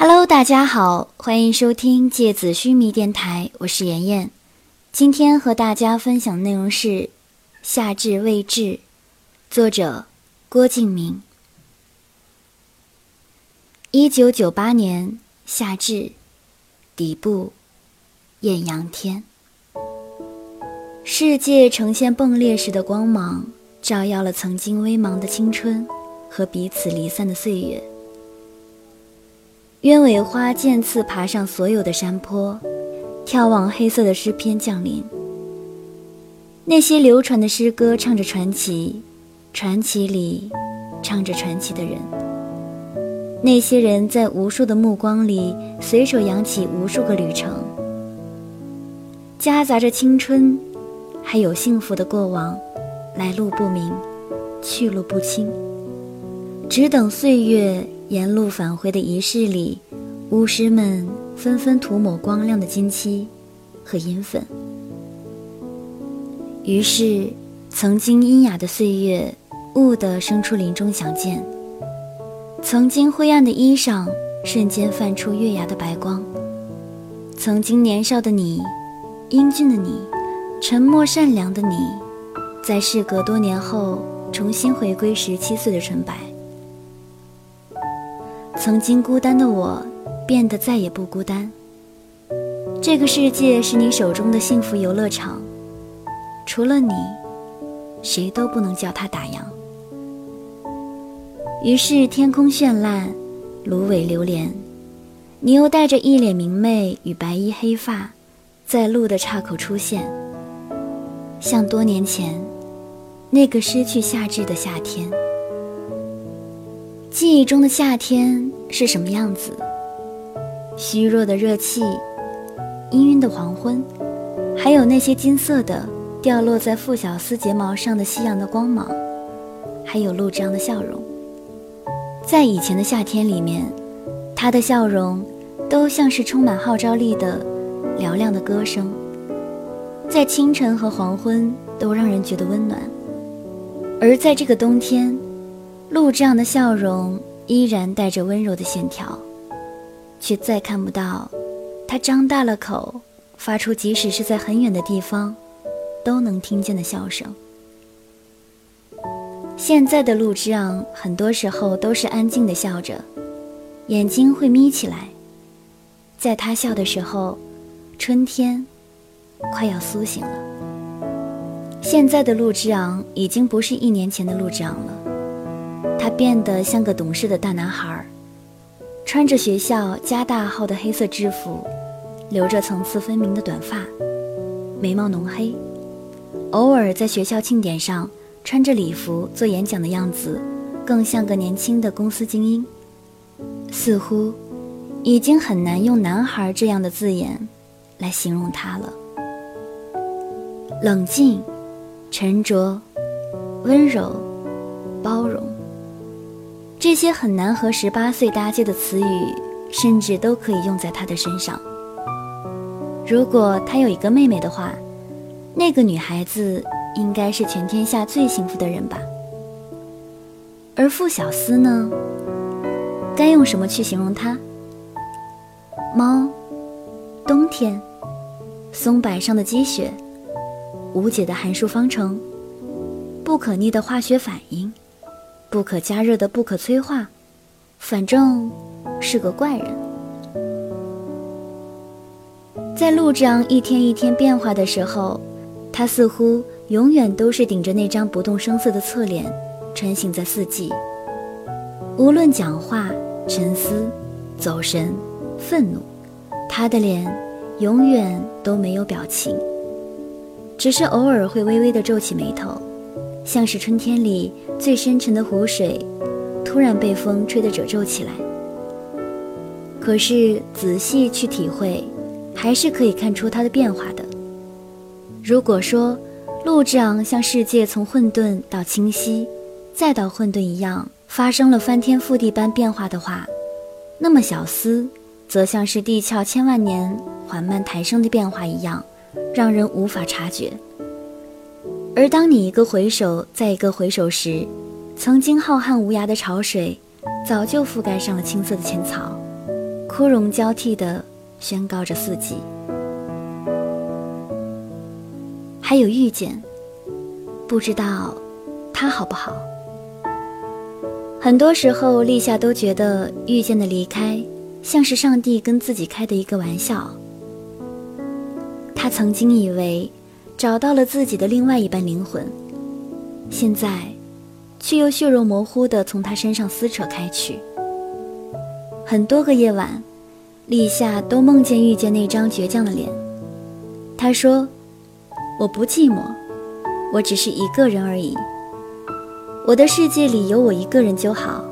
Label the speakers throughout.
Speaker 1: Hello，大家好，欢迎收听芥子须弥电台，我是妍妍。今天和大家分享的内容是《夏至未至》，作者郭敬明。一九九八年夏至，底部艳阳天，世界呈现迸裂时的光芒，照耀了曾经微茫的青春和彼此离散的岁月。鸢尾花渐次爬上所有的山坡，眺望黑色的诗篇降临。那些流传的诗歌唱着传奇，传奇里唱着传奇的人。那些人在无数的目光里随手扬起无数个旅程，夹杂着青春，还有幸福的过往，来路不明，去路不清，只等岁月。沿路返回的仪式里，巫师们纷纷涂抹光亮的金漆和银粉。于是，曾经阴雅的岁月，兀地生出林中响箭；曾经灰暗的衣裳，瞬间泛出月牙的白光。曾经年少的你，英俊的你，沉默善良的你，在事隔多年后，重新回归十七岁的纯白。曾经孤单的我，变得再也不孤单。这个世界是你手中的幸福游乐场，除了你，谁都不能叫它打烊。于是天空绚烂，芦苇流连，你又带着一脸明媚与白衣黑发，在路的岔口出现，像多年前那个失去夏至的夏天。记忆中的夏天是什么样子？虚弱的热气，氤氲的黄昏，还有那些金色的掉落在傅小司睫毛上的夕阳的光芒，还有陆之昂的笑容。在以前的夏天里面，他的笑容都像是充满号召力的嘹亮的歌声，在清晨和黄昏都让人觉得温暖。而在这个冬天。陆这样的笑容依然带着温柔的线条，却再看不到他张大了口，发出即使是在很远的地方都能听见的笑声。现在的陆之昂很多时候都是安静的笑着，眼睛会眯起来。在他笑的时候，春天快要苏醒了。现在的陆之昂已经不是一年前的陆之昂了。他变得像个懂事的大男孩，穿着学校加大号的黑色制服，留着层次分明的短发，眉毛浓黑，偶尔在学校庆典上穿着礼服做演讲的样子，更像个年轻的公司精英。似乎已经很难用“男孩”这样的字眼来形容他了。冷静、沉着、温柔、包容。这些很难和十八岁搭界的词语，甚至都可以用在他的身上。如果他有一个妹妹的话，那个女孩子应该是全天下最幸福的人吧。而傅小司呢？该用什么去形容她？猫，冬天，松柏上的积雪，无解的函数方程，不可逆的化学反应。不可加热的不可催化，反正是个怪人。在陆之昂一天一天变化的时候，他似乎永远都是顶着那张不动声色的侧脸，穿行在四季。无论讲话、沉思、走神、愤怒，他的脸永远都没有表情，只是偶尔会微微的皱起眉头。像是春天里最深沉的湖水，突然被风吹得褶皱起来。可是仔细去体会，还是可以看出它的变化的。如果说陆之昂像世界从混沌到清晰，再到混沌一样发生了翻天覆地般变化的话，那么小司则像是地壳千万年缓慢抬升的变化一样，让人无法察觉。而当你一个回首，再一个回首时，曾经浩瀚无涯的潮水，早就覆盖上了青色的浅草，枯荣交替的宣告着四季。还有遇见，不知道他好不好。很多时候，立夏都觉得遇见的离开，像是上帝跟自己开的一个玩笑。他曾经以为找到了自己的另外一半灵魂，现在，却又血肉模糊的从他身上撕扯开去。很多个夜晚，立夏都梦见遇见那张倔强的脸。他说：“我不寂寞，我只是一个人而已。”我的世界里有我一个人就好，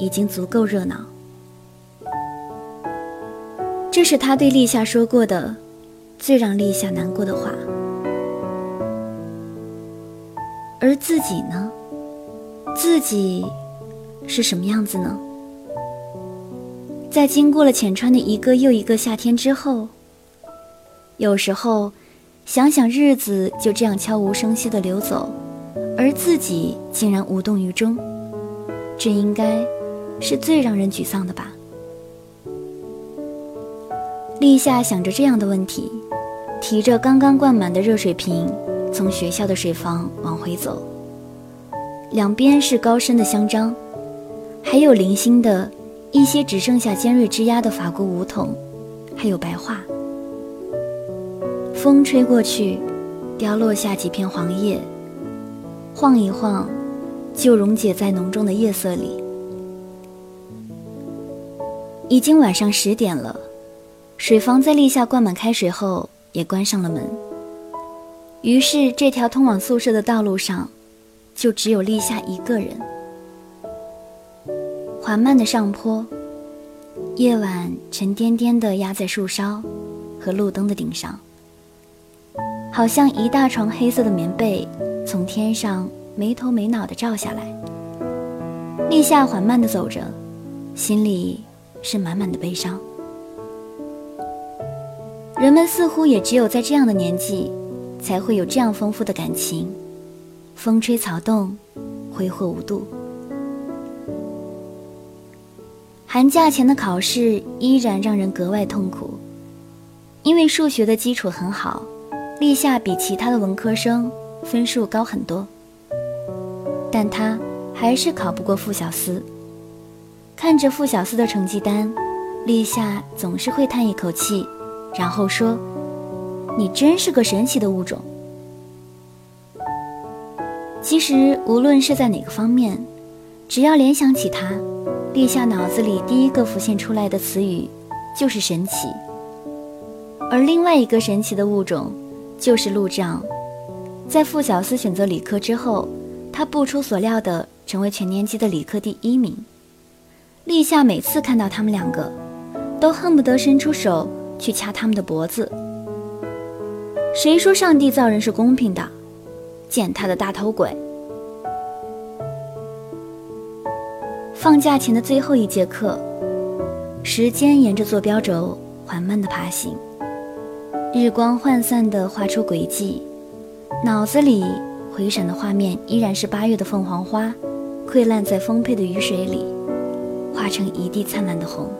Speaker 1: 已经足够热闹。这是他对立夏说过的最让立夏难过的话。而自己呢？自己是什么样子呢？在经过了浅川的一个又一个夏天之后，有时候想想日子就这样悄无声息的流走。而自己竟然无动于衷，这应该是最让人沮丧的吧？立夏想着这样的问题，提着刚刚灌满的热水瓶，从学校的水房往回走。两边是高深的香樟，还有零星的一些只剩下尖锐枝丫的法国梧桐，还有白桦。风吹过去，凋落下几片黄叶。晃一晃，就溶解在浓重的夜色里。已经晚上十点了，水房在立夏灌满开水后也关上了门。于是，这条通往宿舍的道路上，就只有立夏一个人。缓慢的上坡，夜晚沉甸甸的压在树梢和路灯的顶上，好像一大床黑色的棉被。从天上没头没脑地照下来，立夏缓慢地走着，心里是满满的悲伤。人们似乎也只有在这样的年纪，才会有这样丰富的感情，风吹草动，挥霍无度。寒假前的考试依然让人格外痛苦，因为数学的基础很好，立夏比其他的文科生。分数高很多，但他还是考不过傅小司。看着傅小司的成绩单，立夏总是会叹一口气，然后说：“你真是个神奇的物种。”其实无论是在哪个方面，只要联想起他，立夏脑子里第一个浮现出来的词语就是神奇。而另外一个神奇的物种，就是陆障。在傅小司选择理科之后，他不出所料的成为全年级的理科第一名。立夏每次看到他们两个，都恨不得伸出手去掐他们的脖子。谁说上帝造人是公平的？践踏的大头鬼！放假前的最后一节课，时间沿着坐标轴缓慢的爬行，日光涣散的画出轨迹。脑子里回闪的画面依然是八月的凤凰花，溃烂在丰沛的雨水里，化成一地灿烂的红。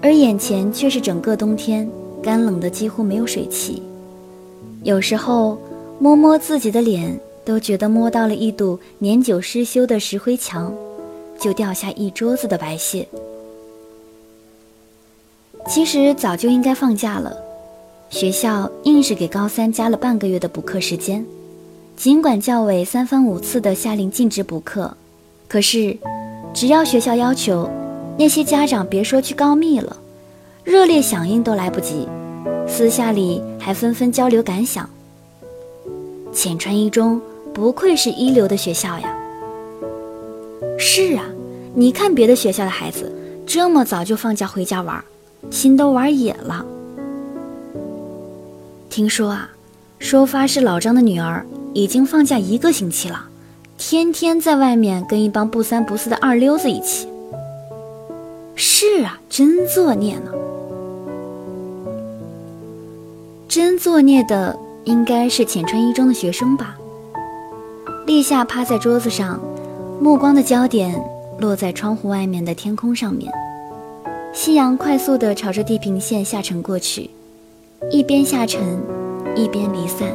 Speaker 1: 而眼前却是整个冬天干冷的几乎没有水汽。有时候摸摸自己的脸，都觉得摸到了一堵年久失修的石灰墙，就掉下一桌子的白屑。其实早就应该放假了。学校硬是给高三加了半个月的补课时间，尽管教委三番五次的下令禁止补课，可是只要学校要求，那些家长别说去告密了，热烈响应都来不及，私下里还纷纷交流感想。浅川一中不愧是一流的学校呀！是啊，你看别的学校的孩子这么早就放假回家玩，心都玩野了。听说啊，收发室老张的女儿已经放假一个星期了，天天在外面跟一帮不三不四的二流子一起。是啊，真作孽呢！真作孽的应该是浅川一中的学生吧？立夏趴在桌子上，目光的焦点落在窗户外面的天空上面。夕阳快速地朝着地平线下沉过去，一边下沉，一边离散，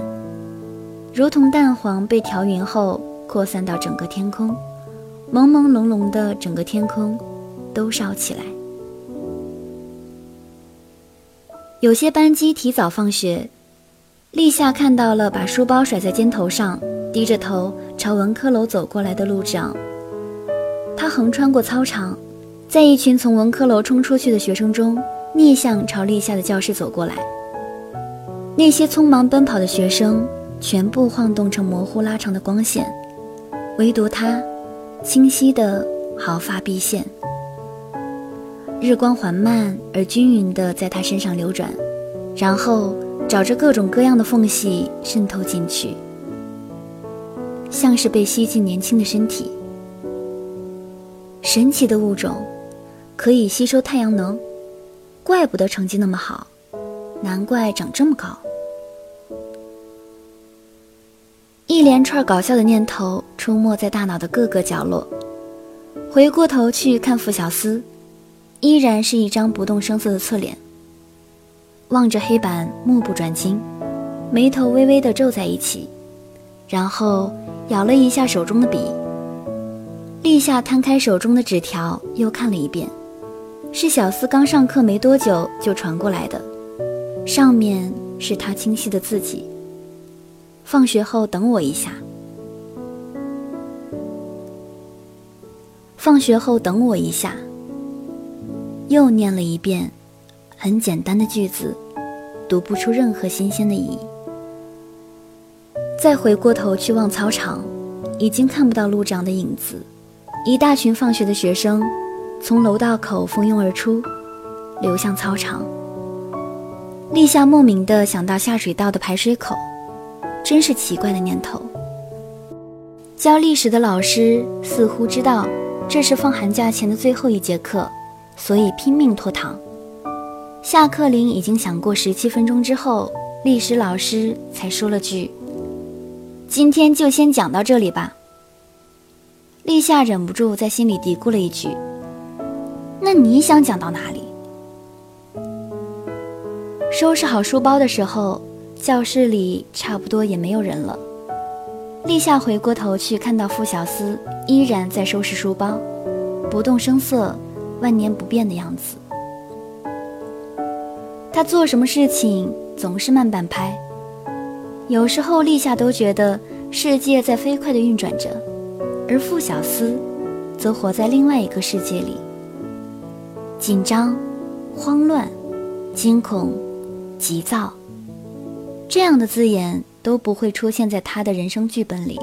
Speaker 1: 如同蛋黄被调匀后扩散到整个天空，朦朦胧胧的整个天空都烧起来。有些班机提早放学，立夏看到了把书包甩在肩头上，低着头朝文科楼走过来的路长。他横穿过操场。在一群从文科楼冲出去的学生中，逆向朝立夏的教室走过来。那些匆忙奔跑的学生全部晃动成模糊拉长的光线，唯独他，清晰的毫发毕现。日光缓慢而均匀地在他身上流转，然后找着各种各样的缝隙渗透进去，像是被吸进年轻的身体。神奇的物种。可以吸收太阳能，怪不得成绩那么好，难怪长这么高。一连串搞笑的念头出没在大脑的各个角落。回过头去看傅小司，依然是一张不动声色的侧脸，望着黑板目不转睛，眉头微微的皱在一起，然后咬了一下手中的笔。立夏摊开手中的纸条，又看了一遍。是小司刚上课没多久就传过来的，上面是他清晰的字迹。放学后等我一下。放学后等我一下。又念了一遍，很简单的句子，读不出任何新鲜的意义。再回过头去望操场，已经看不到路长的影子，一大群放学的学生。从楼道口蜂拥而出，流向操场。立夏莫名的想到下水道的排水口，真是奇怪的念头。教历史的老师似乎知道这是放寒假前的最后一节课，所以拼命拖堂。下课铃已经响过十七分钟之后，历史老师才说了句：“今天就先讲到这里吧。”立夏忍不住在心里嘀咕了一句。那你想讲到哪里？收拾好书包的时候，教室里差不多也没有人了。立夏回过头去，看到傅小司依然在收拾书包，不动声色，万年不变的样子。他做什么事情总是慢半拍，有时候立夏都觉得世界在飞快地运转着，而傅小司则活在另外一个世界里。紧张、慌乱、惊恐、急躁，这样的字眼都不会出现在他的人生剧本里。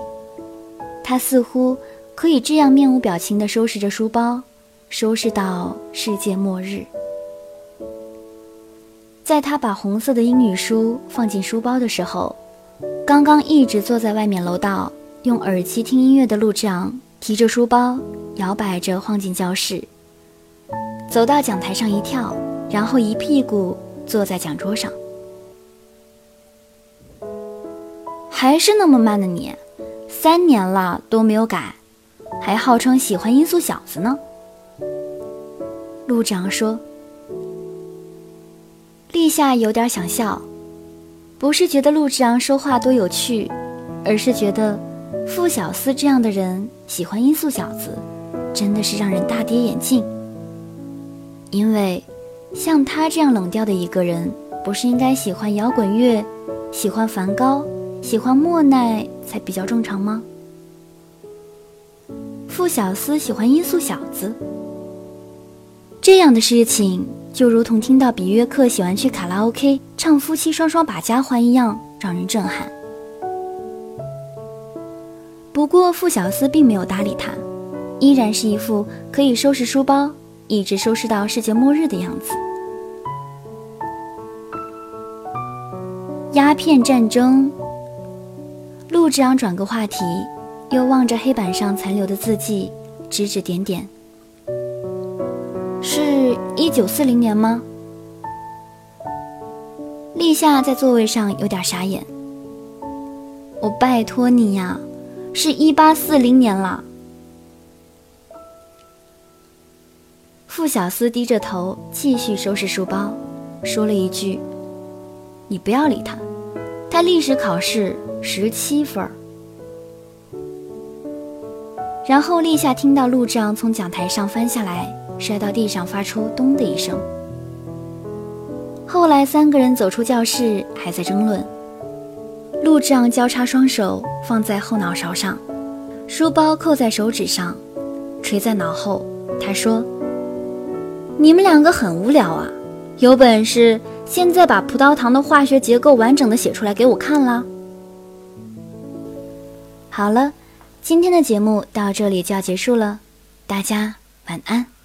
Speaker 1: 他似乎可以这样面无表情地收拾着书包，收拾到世界末日。在他把红色的英语书放进书包的时候，刚刚一直坐在外面楼道用耳机听音乐的陆志昂提着书包，摇摆着晃进教室。走到讲台上一跳，然后一屁股坐在讲桌上。还是那么慢的你，三年了都没有改，还号称喜欢音速小子呢。陆长说。立夏有点想笑，不是觉得陆志昂说话多有趣，而是觉得傅小司这样的人喜欢音速小子，真的是让人大跌眼镜。因为，像他这样冷调的一个人，不是应该喜欢摇滚乐、喜欢梵高、喜欢莫奈才比较正常吗？傅小司喜欢音速小子，这样的事情就如同听到比约克喜欢去卡拉 OK 唱夫妻双双把家还一样，让人震撼。不过傅小司并没有搭理他，依然是一副可以收拾书包。一直收拾到世界末日的样子。鸦片战争。陆志昂转个话题，又望着黑板上残留的字迹，指指点点。一九四零年吗？立夏在座位上有点傻眼。我拜托你呀，是一八四零年了。傅小司低着头继续收拾书包，说了一句：“你不要理他，他历史考试十七分。”然后立夏听到陆丈从讲台上翻下来，摔到地上，发出“咚”的一声。后来三个人走出教室，还在争论。陆丈交叉双手放在后脑勺上，书包扣在手指上，垂在脑后。他说：“你们两个很无聊啊，有本事现在把葡萄糖的化学结构完整的写出来给我看啦。”好了。今天的节目到这里就要结束了，大家晚安。